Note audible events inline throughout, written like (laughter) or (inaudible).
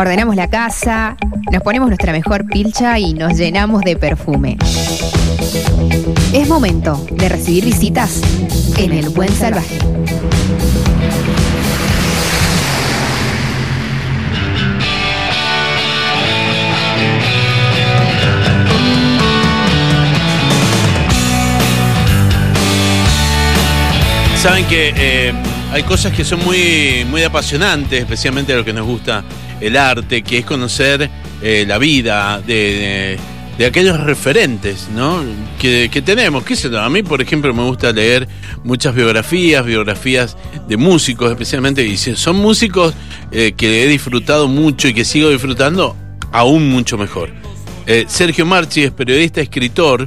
Ordenamos la casa, nos ponemos nuestra mejor pilcha y nos llenamos de perfume. Es momento de recibir visitas en el Buen Salvaje. Saben que eh, hay cosas que son muy, muy apasionantes, especialmente a lo que nos gusta el arte, que es conocer eh, la vida de, de, aquellos referentes ¿no? que, que tenemos. ¿Qué sé? A mí, por ejemplo, me gusta leer muchas biografías, biografías de músicos, especialmente, y son músicos eh, que he disfrutado mucho y que sigo disfrutando, aún mucho mejor. Sergio Marchi es periodista, escritor,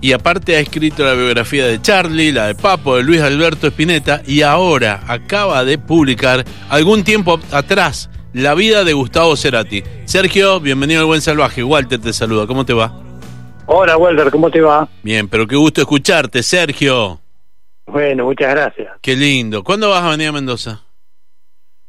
y aparte ha escrito la biografía de Charlie, la de Papo, de Luis Alberto Spinetta y ahora acaba de publicar algún tiempo atrás la vida de Gustavo Cerati. Sergio, bienvenido al Buen Salvaje. Walter te saluda, ¿cómo te va? Hola Walter, ¿cómo te va? Bien, pero qué gusto escucharte, Sergio. Bueno, muchas gracias. Qué lindo. ¿Cuándo vas a venir a Mendoza?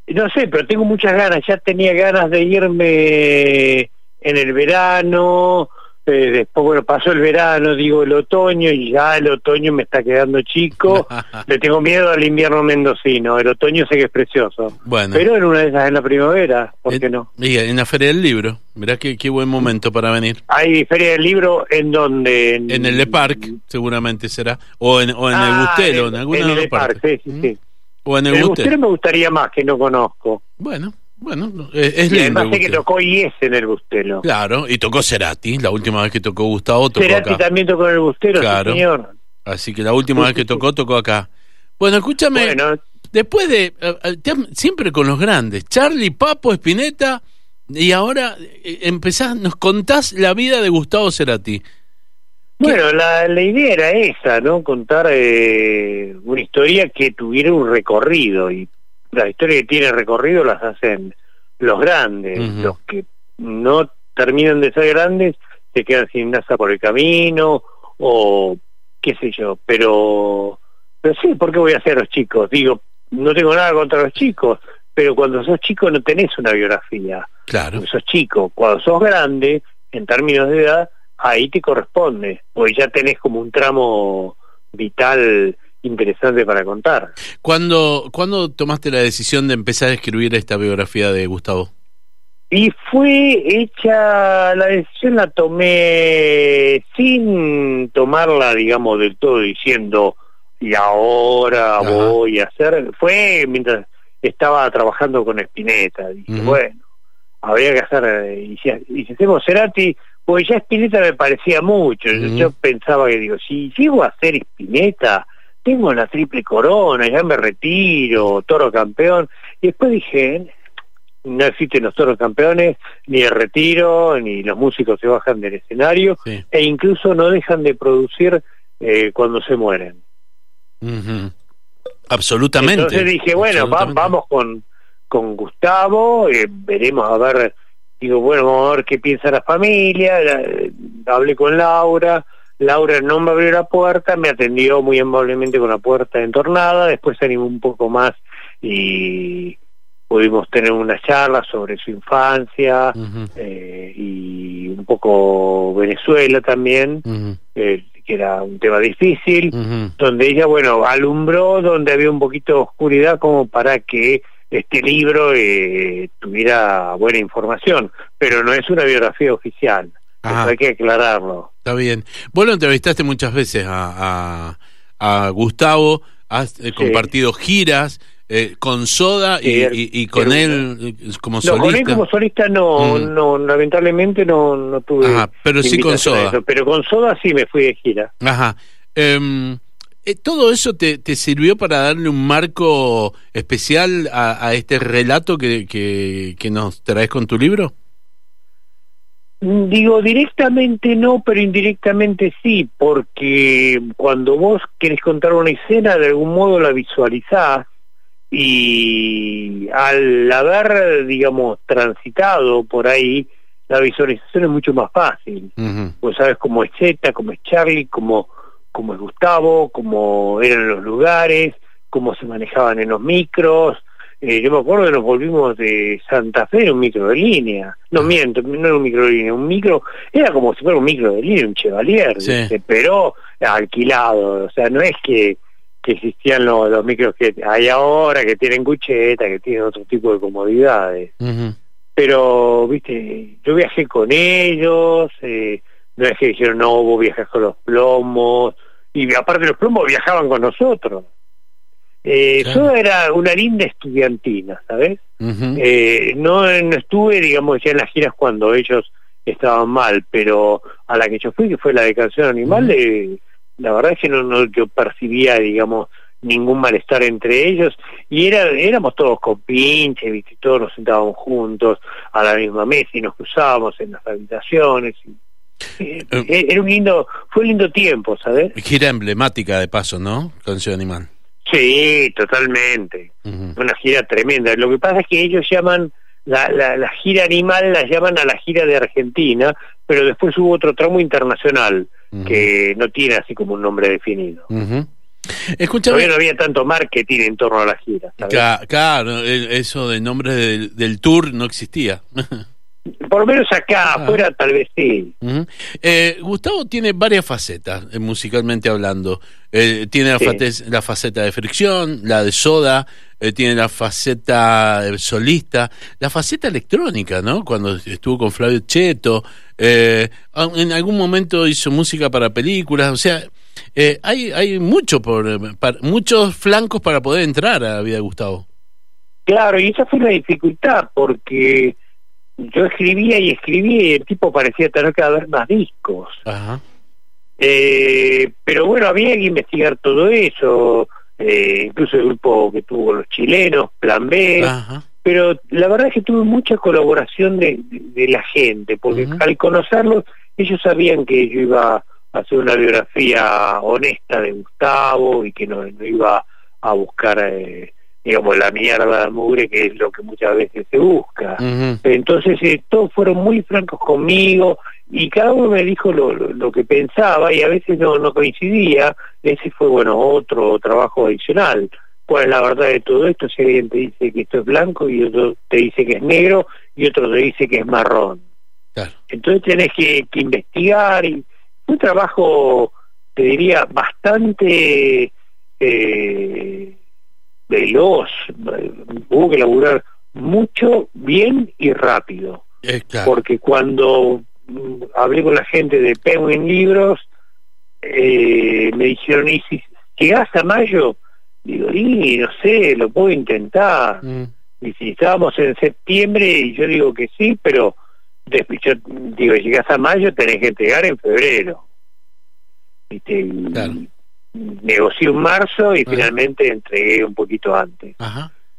No sé, pero tengo muchas ganas. Ya tenía ganas de irme en el verano después, bueno, pasó el verano, digo el otoño, y ya el otoño me está quedando chico. (laughs) Le tengo miedo al invierno mendocino. El otoño sé que es precioso. Bueno. Pero en una de esas en la primavera, ¿por qué no? Y en la Feria del Libro. Mirá qué, qué buen momento para venir. Hay Feria del Libro en donde... En, el Le Parc, seguramente será. O en, o en el Ah, Bustelo, en, en- alguna en el parte. sí, sí, sí. O en el, El. Bustelo me gustaría más, que no conozco. Bueno, bueno, es, es Y lindo. además sé que tocó IES en el Bustelo. Claro, y tocó Cerati. La última vez que tocó Gustavo tocó Cerati acá. también tocó en el Bustelo, sí, señor. Así que la última vez que tocó, tocó acá. Bueno, escúchame. Bueno, Después de. eh, eh, siempre con los grandes. Charlie, Papo, Spinetta. Y ahora eh, empezás, nos contás la vida de Gustavo Cerati. Bueno, la, la idea era esa, ¿no? Contar eh, una historia que tuviera un recorrido y las historias que tienen recorrido las hacen los grandes, los que no terminan de ser grandes se quedan sin NASA por el camino o qué sé yo, pero pero sí, ¿por qué voy a hacer los chicos? Digo, no tengo nada contra los chicos, pero cuando sos chico no tenés una biografía Claro. porque sos chico. Cuando sos grande, en términos de edad, ahí te corresponde, porque ya tenés como un tramo vital interesante para contar. ¿Cuándo, ¿Cuándo tomaste la decisión de empezar a escribir esta biografía de Gustavo? Y fue hecha, la decisión la tomé sin tomarla, digamos, del todo diciendo, y ahora Ajá. voy a hacer, fue mientras estaba trabajando con Spinetta, dije, bueno, habría que hacer, y si, y si hacemos Cerati, pues ya Spinetta me parecía mucho, yo pensaba que digo, si llego a hacer Spinetta, tengo la triple corona, ya me retiro, toro campeón, y después dije, no existen los toros campeones, ni el retiro, ni los músicos se bajan del escenario, Sí. e incluso no dejan de producir eh, cuando se mueren. Absolutamente. Entonces dije, bueno, va- vamos con, con Gustavo, eh, veremos a ver, digo, bueno, vamos a ver qué piensa la familia, la- eh, hablé con Laura, Laura no me abrió la puerta, me atendió muy amablemente con la puerta entornada, después se animó un poco más y pudimos tener una charla sobre su infancia eh, y un poco Venezuela también, eh, que era un tema difícil donde ella, bueno, alumbró donde había un poquito de oscuridad como para que este libro eh, tuviera buena información, pero no es una biografía oficial, eso hay que aclararlo. Está bien. Vos lo entrevistaste muchas veces a, a, a Gustavo, has eh, compartido giras eh, con Soda y, Sí, y- y con él eh, como No, con él solista. como solista no, Mm. no lamentablemente no, no tuve Ajá, pero sí con Soda. eso, pero con Soda sí me fui de gira. Ajá. Em, eh, ¿Todo eso te, te sirvió para darle un marco especial a, a este relato que, que, que nos traes con tu libro? Digo, directamente no, pero indirectamente sí, porque cuando vos querés contar una escena, de algún modo la visualizás y al haber, digamos, transitado por ahí, la visualización es mucho más fácil. Vos sabes cómo es Zeta, cómo es Charlie, cómo, cómo es Gustavo, cómo eran los lugares, cómo se manejaban en los micros, eh, yo me acuerdo que nos volvimos de Santa Fe en un micro de línea. No miento, no era un micro de línea, un micro, era como si fuera un micro de línea, un Chevalier, pero alquilado. O sea, no es que, que existían los, los, micros que hay ahora, que tienen cucheta, que tienen otro tipo de comodidades. Pero, viste, yo viajé con ellos, eh, no es que dijeron, no, vos viajas con los plomos, y aparte los plomos viajaban con nosotros. Eh, Yo era una linda estudiantina, ¿sabes? eh, no, no estuve, digamos, ya en las giras cuando ellos estaban mal, pero a la que yo fui, que fue la de Canción Animal, eh, la verdad es que no, no yo percibía, digamos, ningún malestar entre ellos y era éramos todos compinches, ¿viste? todos nos sentábamos juntos a la misma mesa y nos cruzábamos en las habitaciones y, eh, eh, era un lindo, fue un lindo tiempo, ¿sabes? Gira emblemática de paso, ¿no? Canción Animal. Sí, totalmente. Una gira tremenda. Lo que pasa es que ellos llaman, la, la, gira animal la llaman a la gira de Argentina, pero después hubo otro tramo internacional que no tiene así como un nombre definido. Todavía no había tanto marketing en torno a la gira. Claro, eso de nombre del tour no existía. (laughs) Por lo menos acá, ah. afuera tal vez sí. eh, Gustavo tiene varias facetas, eh, musicalmente hablando. Eh, tiene la, faceta de fricción, la de soda, eh, tiene la faceta solista, la faceta electrónica, ¿no? Cuando estuvo con Flavio Cheto, en algún momento hizo música para películas, o sea, hay, hay mucho por, muchos flancos para poder entrar a la vida de Gustavo. Claro, y esa fue la dificultad, porque yo escribía y escribía y el tipo parecía tener que haber más discos. Eh, pero bueno, había que investigar todo eso, eh, incluso el grupo que tuvo los chilenos, Plan B. Pero la verdad es que tuve mucha colaboración de, la gente, porque al conocerlos, ellos sabían que yo iba a hacer una biografía honesta de Gustavo y que no, iba a buscar eh, digamos, la mierda mugre, que es lo que muchas veces se busca. Entonces, eh, todos fueron muy francos conmigo y cada uno me dijo lo, lo, que pensaba y a veces no, no coincidía. Ese fue, bueno, otro trabajo adicional. ¿Cuál es la verdad de todo esto? Si alguien te dice que esto es blanco y otro te dice que es negro y otro te dice que es marrón. Entonces tenés que, que investigar y un trabajo, te diría, bastante... Eh, veloz, hubo que laburar mucho, bien y rápido. Porque cuando mm, hablé con la gente de Penguin Libros, eh, me dijeron, ¿y si llegás a mayo? Digo, y no sé, lo puedo intentar. Mm. Y si estábamos en septiembre, y yo digo que sí, pero después yo digo, llegás a mayo, tenés que entregar en febrero. ¿Viste? Negocié un marzo y finalmente entregué un poquito antes.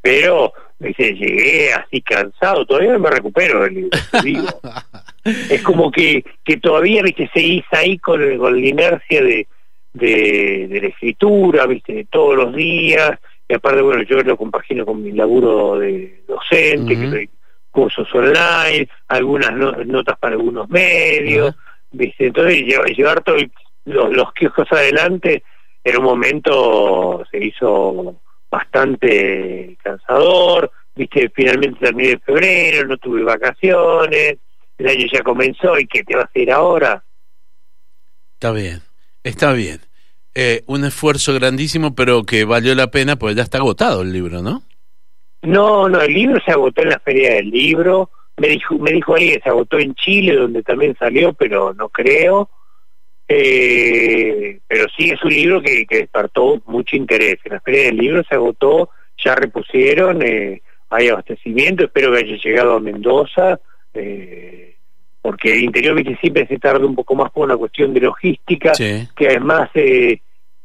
Pero dice, llegué así cansado, todavía no me recupero del libro. (laughs) es como que, que todavía viste seguís ahí con, con la inercia de, de, la escritura, viste, de todos los días. Y aparte, bueno, yo lo compagino con mi laburo de docente, que cursos online, algunas notas para algunos medios, viste. Entonces, llevar, llevar todos los, los quejos adelante en un momento se hizo bastante cansador, viste, finalmente terminé en febrero, no tuve vacaciones, el año ya comenzó y ¿qué te va a hacer ahora? Está bien, está bien. Eh, un esfuerzo grandísimo, pero que valió la pena, porque ya está agotado el libro, ¿no? No, no, el libro se agotó en la feria del libro. Me dijo, me dijo alguien que se agotó en Chile, donde también salió, pero no creo. Eh, pero sí es un libro que, que, despertó mucho interés. En la feria del libro se agotó, ya repusieron, eh, hay abastecimiento, espero que haya llegado a Mendoza, eh, porque el interior ¿viste? siempre se tarda un poco más por una cuestión de logística, que además eh,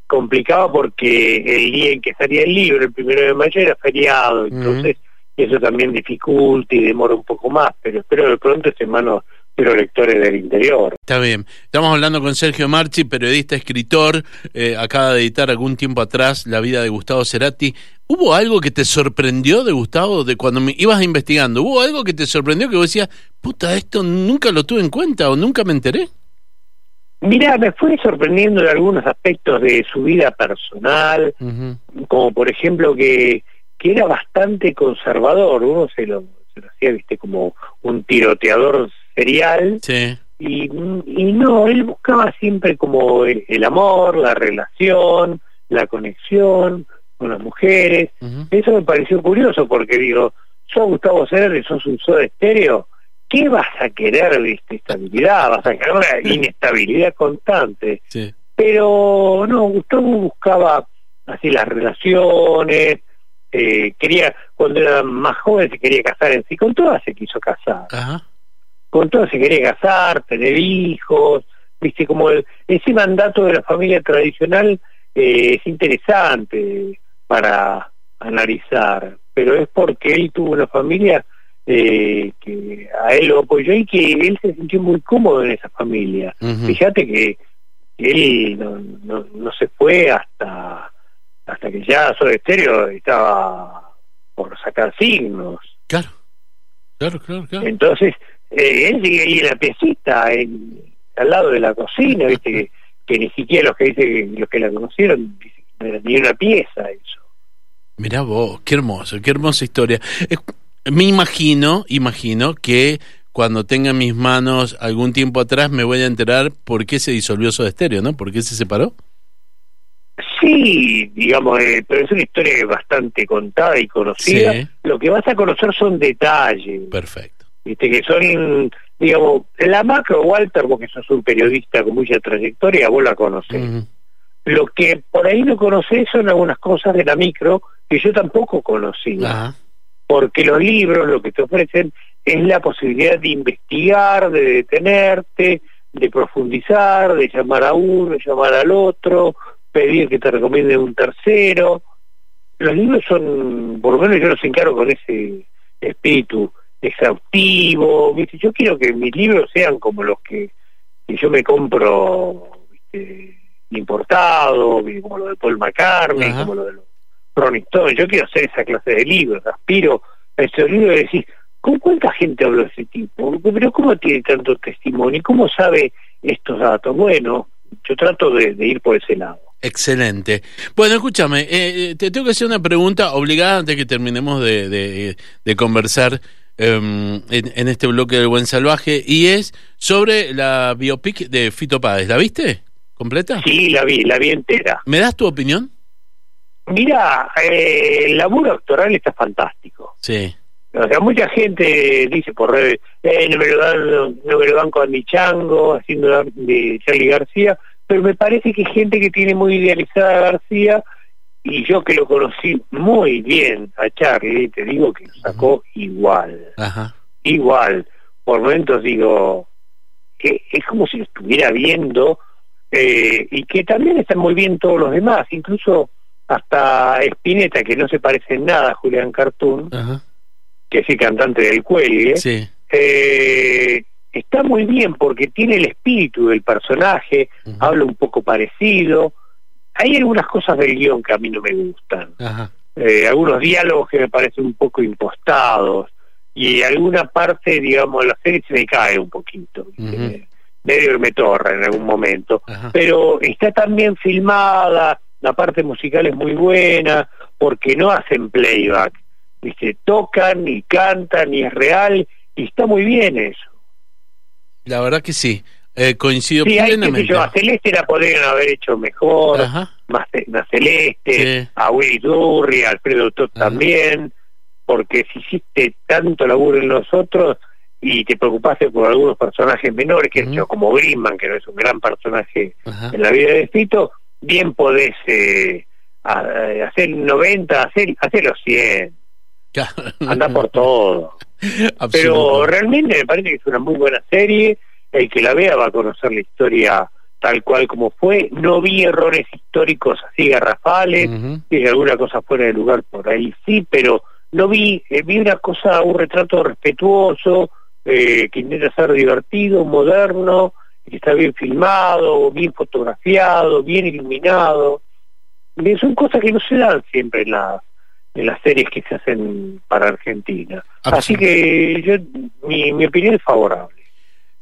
complicaba porque el día en que salía el libro, el primero de mayo, era feriado, entonces eso también dificulta y demora un poco más, pero espero que pronto esté en manos pero lectores del interior. Está bien. Estamos hablando con Sergio Marchi, periodista, escritor. Eh, acaba de editar algún tiempo atrás La vida de Gustavo Cerati. ¿Hubo algo que te sorprendió de Gustavo de cuando me ibas investigando? ¿Hubo algo que te sorprendió que vos decías, puta, esto nunca lo tuve en cuenta o nunca me enteré? Mira, me fue sorprendiendo de algunos aspectos de su vida personal, como por ejemplo que que era bastante conservador, uno se lo, se lo hacía, viste, como un tiroteador Sí. Y, y no, él buscaba siempre como el, el amor, la relación, la conexión con las mujeres. Eso me pareció curioso porque digo, sos Gustavo Cerati, sos un soda estéreo, ¿qué vas a querer, viste, estabilidad? Vas a querer una inestabilidad constante. Sí. Pero no, Gustavo buscaba así las relaciones, eh, quería, cuando era más joven se quería casar en sí, con todas se quiso casar, Ajá. Con todas se quería casar, tener hijos, viste, como el- ese mandato de la familia tradicional eh, es interesante para analizar, pero es porque él tuvo una familia eh, que a él lo apoyó y que él se sintió muy cómodo en esa familia. Fíjate que él no, no, no se fue hasta hasta que ya Soda Estéreo estaba por sacar signos. Claro. Claro, claro, claro. Entonces, eh, él sigue ahí en la piecita, en, al lado de la cocina, viste que, que ni siquiera los que dicen los que la conocieron ni una pieza eso. Mirá vos, qué hermoso, qué hermosa historia. Me imagino, imagino que cuando tenga en mis manos algún tiempo atrás me voy a enterar por qué se disolvió Soda Stereo, ¿no? ¿Por qué se separó? Sí, digamos, eh, pero es una historia bastante contada y conocida. Sí. Lo que vas a conocer son detalles. Perfecto. Viste que son digamos la macro Walter vos que sos un periodista con mucha trayectoria vos la conocés. Lo que por ahí no conocés son algunas cosas de la micro que yo tampoco conocía. Porque los libros lo que te ofrecen es la posibilidad de investigar de detenerte de profundizar de llamar a uno de llamar al otro pedir que te recomienden un tercero. Los libros son, por lo menos yo los encaro con ese espíritu exhaustivo, ¿viste? Yo quiero que mis libros sean como los que, que yo me compro ¿viste? importados, ¿viste? como lo de Paul McCartney, Ajá. como lo de los Rolling Stones. Yo quiero hacer esa clase de libros, aspiro a esos libros y decir, ¿con cuánta gente habló ese tipo? Pero ¿cómo tiene tanto testimonio? ¿Cómo sabe estos datos? Bueno, yo trato de- de ir por ese lado. Excelente. Bueno, escúchame, eh, eh, te tengo que hacer una pregunta obligada antes que terminemos de, de- de conversar en, en este bloque del Buen Salvaje, y es sobre la biopic de Fito Páez. ¿La viste? ¿Completa? Sí, la vi, la vi entera. ¿Me das tu opinión? Mira, eh, el laburo actoral está fantástico. Sí. O sea, mucha gente dice por redes, eh, no me lo dan, no, no me lo dan con mi chango, haciendo de- Charlie García, pero me parece que gente que tiene muy idealizada a García, y yo que lo conocí muy bien a Charlie, te digo que lo sacó igual, Ajá. igual. Por momentos digo, que es como si estuviera viendo, eh, y que también están muy bien todos los demás, incluso hasta Spinetta, que no se parece en nada a Julián Cartoon, Ajá. que es el cantante del cuelgue, Sí. eh, está muy bien porque tiene el espíritu del personaje, habla un poco parecido. Hay algunas cosas del guion que a mí no me gustan, Ajá. eh, algunos diálogos que me parecen un poco impostados y alguna parte, digamos, de la serie se me cae un poquito, ¿viste? Ujú. medio que me torra en algún momento Ajá. pero está tan bien filmada, la parte musical es muy buena, porque no hacen playback, ¿viste? tocan y cantan y es real, y está muy bien eso. La verdad que sí. Eh, coincido Sí, hay, plenamente. yo, a Celeste la podrían haber hecho mejor, Ajá. más, más Celeste, Sí. a Willy Durri, a Alfredo Ajá. también, porque si hiciste tanto laburo en los otros y te preocupaste por algunos personajes menores, que yo, como Grimman, que no es un gran personaje Ajá. en la vida de Fito, bien podés eh, a- hacer 90, hacer, hacer los 100, Claro. anda por todo. (laughs) Pero realmente me parece que es una muy buena serie, el que la vea va a conocer la historia tal cual como fue, no vi errores históricos así garrafales, Ujú. y alguna cosa fuera de lugar por ahí sí, pero no vi, eh, vi una cosa, un retrato respetuoso, eh, que intenta ser divertido, moderno, que está bien filmado, bien fotografiado, bien iluminado. Y son cosas que no se dan siempre en las en las series que se hacen para Argentina. Así que yo mi, mi opinión es favorable.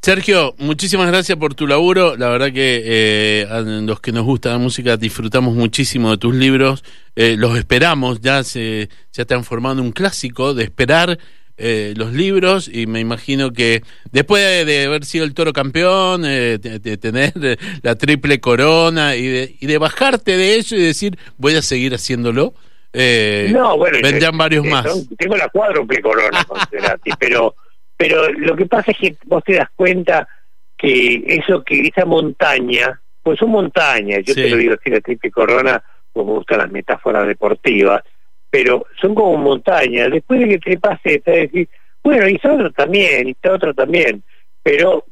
Sergio, muchísimas gracias por tu laburo. La verdad que eh, a los que nos gusta la música disfrutamos muchísimo de tus libros. Eh, los esperamos, ya se, se han formado un clásico de esperar eh, los libros y me imagino que después de, haber sido el toro campeón, de, tener la triple corona y de, y de bajarte de eso y decir voy a seguir haciéndolo. no, bueno, vendrán varios más. tengo la cuádruple corona (laughs) pero pero lo que pasa es que vos te das cuenta que eso que esa montaña, pues son montañas, yo te lo digo así, la triple corona, como me gustan las metáforas deportivas, pero son como montañas, después de que te pase, te decir, bueno, y otro también, y otro también, pero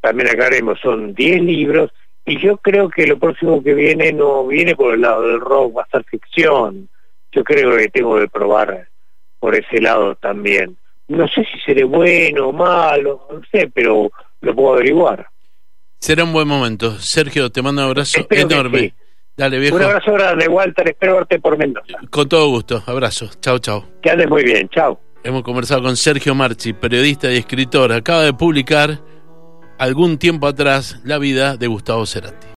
también aclaremos, son 10 libros, y yo creo que lo próximo que viene no viene por el lado del rock, va a ser ficción, yo creo que tengo que probar por ese lado también no sé si seré bueno o malo, no sé, pero lo puedo averiguar. Será un buen momento. Sergio, te mando un abrazo enorme. Dale, viejo. Un abrazo grande, Walter. Espero verte por Mendoza. Con todo gusto. Abrazo. Chao, chao. Que andes muy bien. Chao. Hemos conversado con Sergio Marchi, periodista y escritor. Acaba de publicar algún tiempo atrás La vida de Gustavo Cerati.